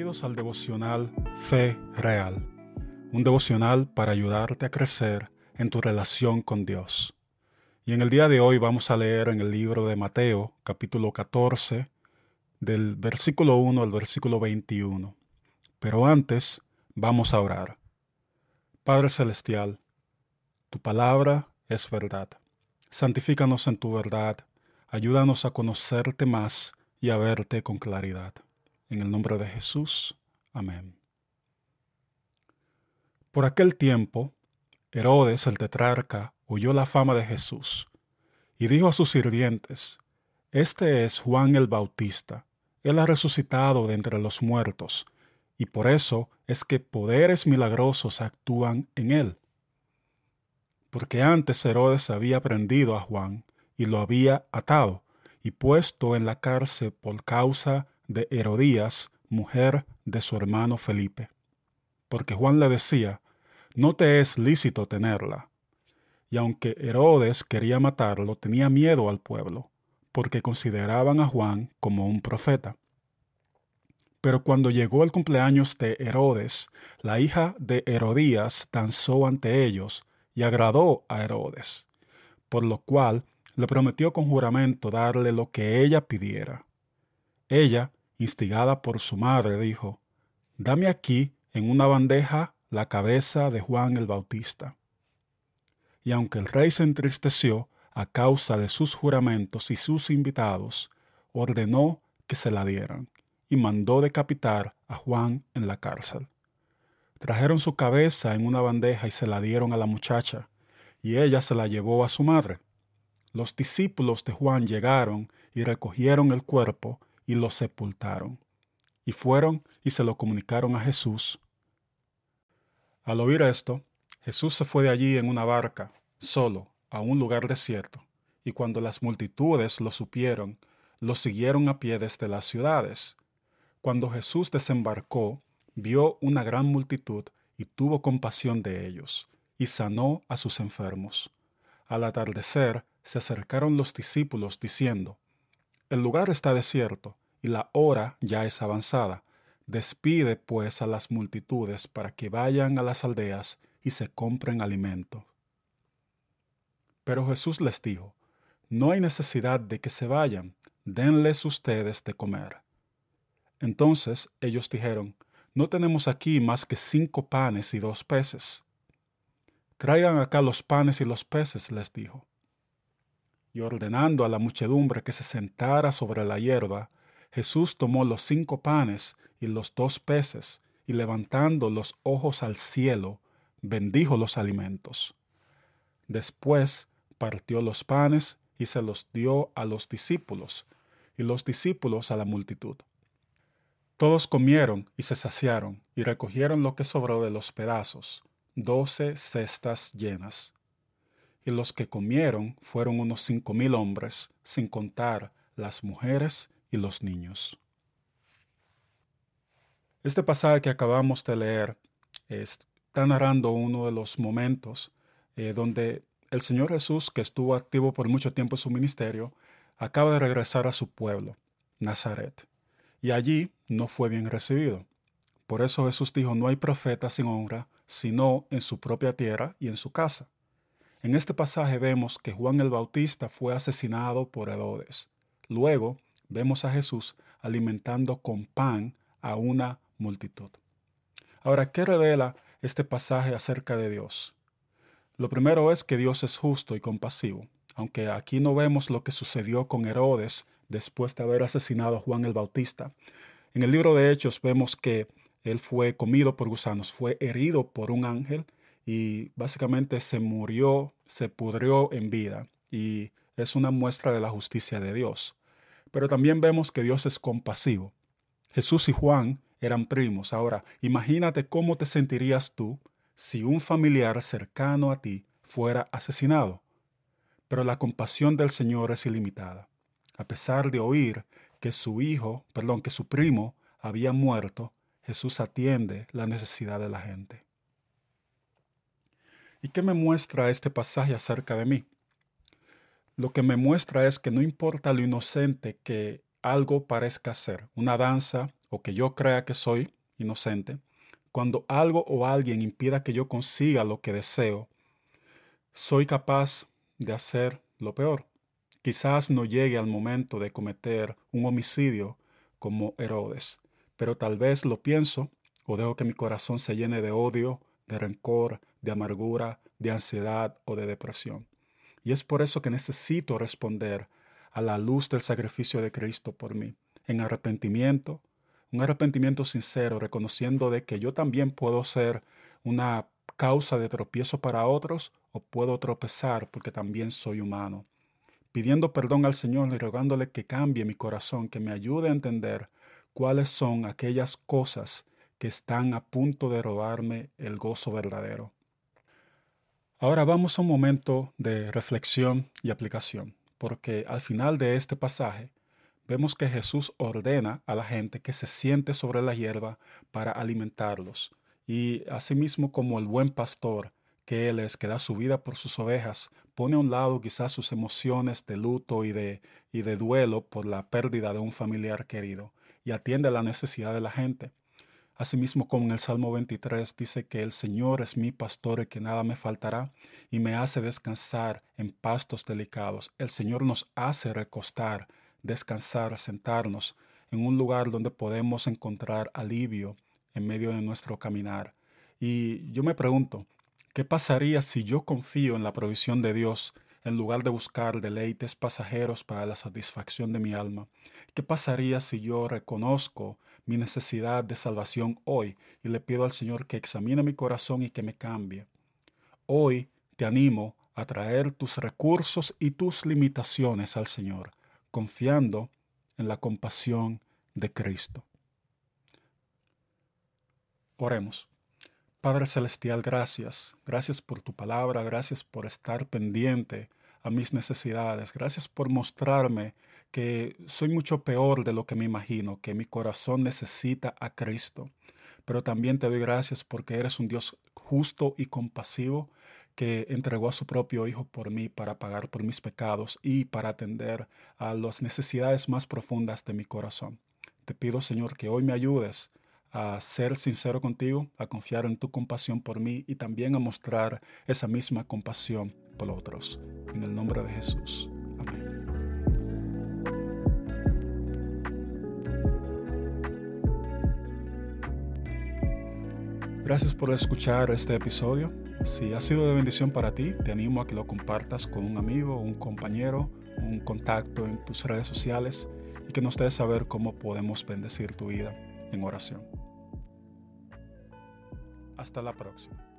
Bienvenidos al devocional Fe Real, un devocional para ayudarte a crecer en tu relación con Dios. Y en el día de hoy vamos a leer en el libro de Mateo, capítulo 14, del versículo 1 al versículo 21. Pero antes vamos a orar. Padre Celestial, tu palabra es verdad. Santifícanos en tu verdad, ayúdanos a conocerte más y a verte con claridad. En el nombre de Jesús. Amén. Por aquel tiempo, Herodes el tetrarca oyó la fama de Jesús y dijo a sus sirvientes, Este es Juan el Bautista, él ha resucitado de entre los muertos, y por eso es que poderes milagrosos actúan en él. Porque antes Herodes había prendido a Juan y lo había atado y puesto en la cárcel por causa de Herodías, mujer de su hermano Felipe. Porque Juan le decía, no te es lícito tenerla. Y aunque Herodes quería matarlo, tenía miedo al pueblo, porque consideraban a Juan como un profeta. Pero cuando llegó el cumpleaños de Herodes, la hija de Herodías danzó ante ellos y agradó a Herodes, por lo cual le prometió con juramento darle lo que ella pidiera. Ella instigada por su madre, dijo, Dame aquí en una bandeja la cabeza de Juan el Bautista. Y aunque el rey se entristeció a causa de sus juramentos y sus invitados, ordenó que se la dieran y mandó decapitar a Juan en la cárcel. Trajeron su cabeza en una bandeja y se la dieron a la muchacha, y ella se la llevó a su madre. Los discípulos de Juan llegaron y recogieron el cuerpo y lo sepultaron. Y fueron y se lo comunicaron a Jesús. Al oír esto, Jesús se fue de allí en una barca, solo, a un lugar desierto, y cuando las multitudes lo supieron, lo siguieron a pie desde las ciudades. Cuando Jesús desembarcó, vio una gran multitud y tuvo compasión de ellos, y sanó a sus enfermos. Al atardecer se acercaron los discípulos diciendo, El lugar está desierto, y la hora ya es avanzada. Despide pues a las multitudes para que vayan a las aldeas y se compren alimento. Pero Jesús les dijo, No hay necesidad de que se vayan, denles ustedes de comer. Entonces ellos dijeron, No tenemos aquí más que cinco panes y dos peces. Traigan acá los panes y los peces, les dijo. Y ordenando a la muchedumbre que se sentara sobre la hierba, Jesús tomó los cinco panes y los dos peces, y levantando los ojos al cielo, bendijo los alimentos. Después partió los panes y se los dio a los discípulos, y los discípulos a la multitud. Todos comieron y se saciaron, y recogieron lo que sobró de los pedazos, doce cestas llenas. Y los que comieron fueron unos cinco mil hombres, sin contar las mujeres y los niños. Este pasaje que acabamos de leer está narrando uno de los momentos eh, donde el Señor Jesús, que estuvo activo por mucho tiempo en su ministerio, acaba de regresar a su pueblo, Nazaret, y allí no fue bien recibido. Por eso Jesús dijo, no hay profeta sin honra, sino en su propia tierra y en su casa. En este pasaje vemos que Juan el Bautista fue asesinado por Herodes. Luego, vemos a Jesús alimentando con pan a una multitud. Ahora, ¿qué revela este pasaje acerca de Dios? Lo primero es que Dios es justo y compasivo, aunque aquí no vemos lo que sucedió con Herodes después de haber asesinado a Juan el Bautista. En el libro de Hechos vemos que él fue comido por gusanos, fue herido por un ángel y básicamente se murió, se pudrió en vida y es una muestra de la justicia de Dios. Pero también vemos que Dios es compasivo. Jesús y Juan eran primos. Ahora, imagínate cómo te sentirías tú si un familiar cercano a ti fuera asesinado. Pero la compasión del Señor es ilimitada. A pesar de oír que su hijo, perdón, que su primo había muerto, Jesús atiende la necesidad de la gente. ¿Y qué me muestra este pasaje acerca de mí? Lo que me muestra es que no importa lo inocente que algo parezca ser, una danza, o que yo crea que soy inocente, cuando algo o alguien impida que yo consiga lo que deseo, soy capaz de hacer lo peor. Quizás no llegue al momento de cometer un homicidio como Herodes, pero tal vez lo pienso o dejo que mi corazón se llene de odio, de rencor, de amargura, de ansiedad o de depresión. Y es por eso que necesito responder a la luz del sacrificio de Cristo por mí, en arrepentimiento, un arrepentimiento sincero, reconociendo de que yo también puedo ser una causa de tropiezo para otros o puedo tropezar porque también soy humano. Pidiendo perdón al Señor y rogándole que cambie mi corazón, que me ayude a entender cuáles son aquellas cosas que están a punto de robarme el gozo verdadero. Ahora vamos a un momento de reflexión y aplicación, porque al final de este pasaje vemos que Jesús ordena a la gente que se siente sobre la hierba para alimentarlos, y asimismo como el buen pastor que Él es, que da su vida por sus ovejas, pone a un lado quizás sus emociones de luto y de, y de duelo por la pérdida de un familiar querido, y atiende a la necesidad de la gente. Asimismo, como en el Salmo 23 dice que el Señor es mi pastor y que nada me faltará, y me hace descansar en pastos delicados. El Señor nos hace recostar, descansar, sentarnos en un lugar donde podemos encontrar alivio en medio de nuestro caminar. Y yo me pregunto, ¿qué pasaría si yo confío en la provisión de Dios en lugar de buscar deleites pasajeros para la satisfacción de mi alma? ¿Qué pasaría si yo reconozco mi necesidad de salvación hoy y le pido al Señor que examine mi corazón y que me cambie? Hoy te animo a traer tus recursos y tus limitaciones al Señor, confiando en la compasión de Cristo. Oremos. Padre Celestial, gracias. Gracias por tu palabra, gracias por estar pendiente a mis necesidades, gracias por mostrarme que soy mucho peor de lo que me imagino, que mi corazón necesita a Cristo. Pero también te doy gracias porque eres un Dios justo y compasivo que entregó a su propio Hijo por mí para pagar por mis pecados y para atender a las necesidades más profundas de mi corazón. Te pido, Señor, que hoy me ayudes a ser sincero contigo, a confiar en tu compasión por mí y también a mostrar esa misma compasión por otros. En el nombre de Jesús. Amén. Gracias por escuchar este episodio. Si ha sido de bendición para ti, te animo a que lo compartas con un amigo, un compañero, un contacto en tus redes sociales y que nos des saber cómo podemos bendecir tu vida en oración. Hasta la próxima.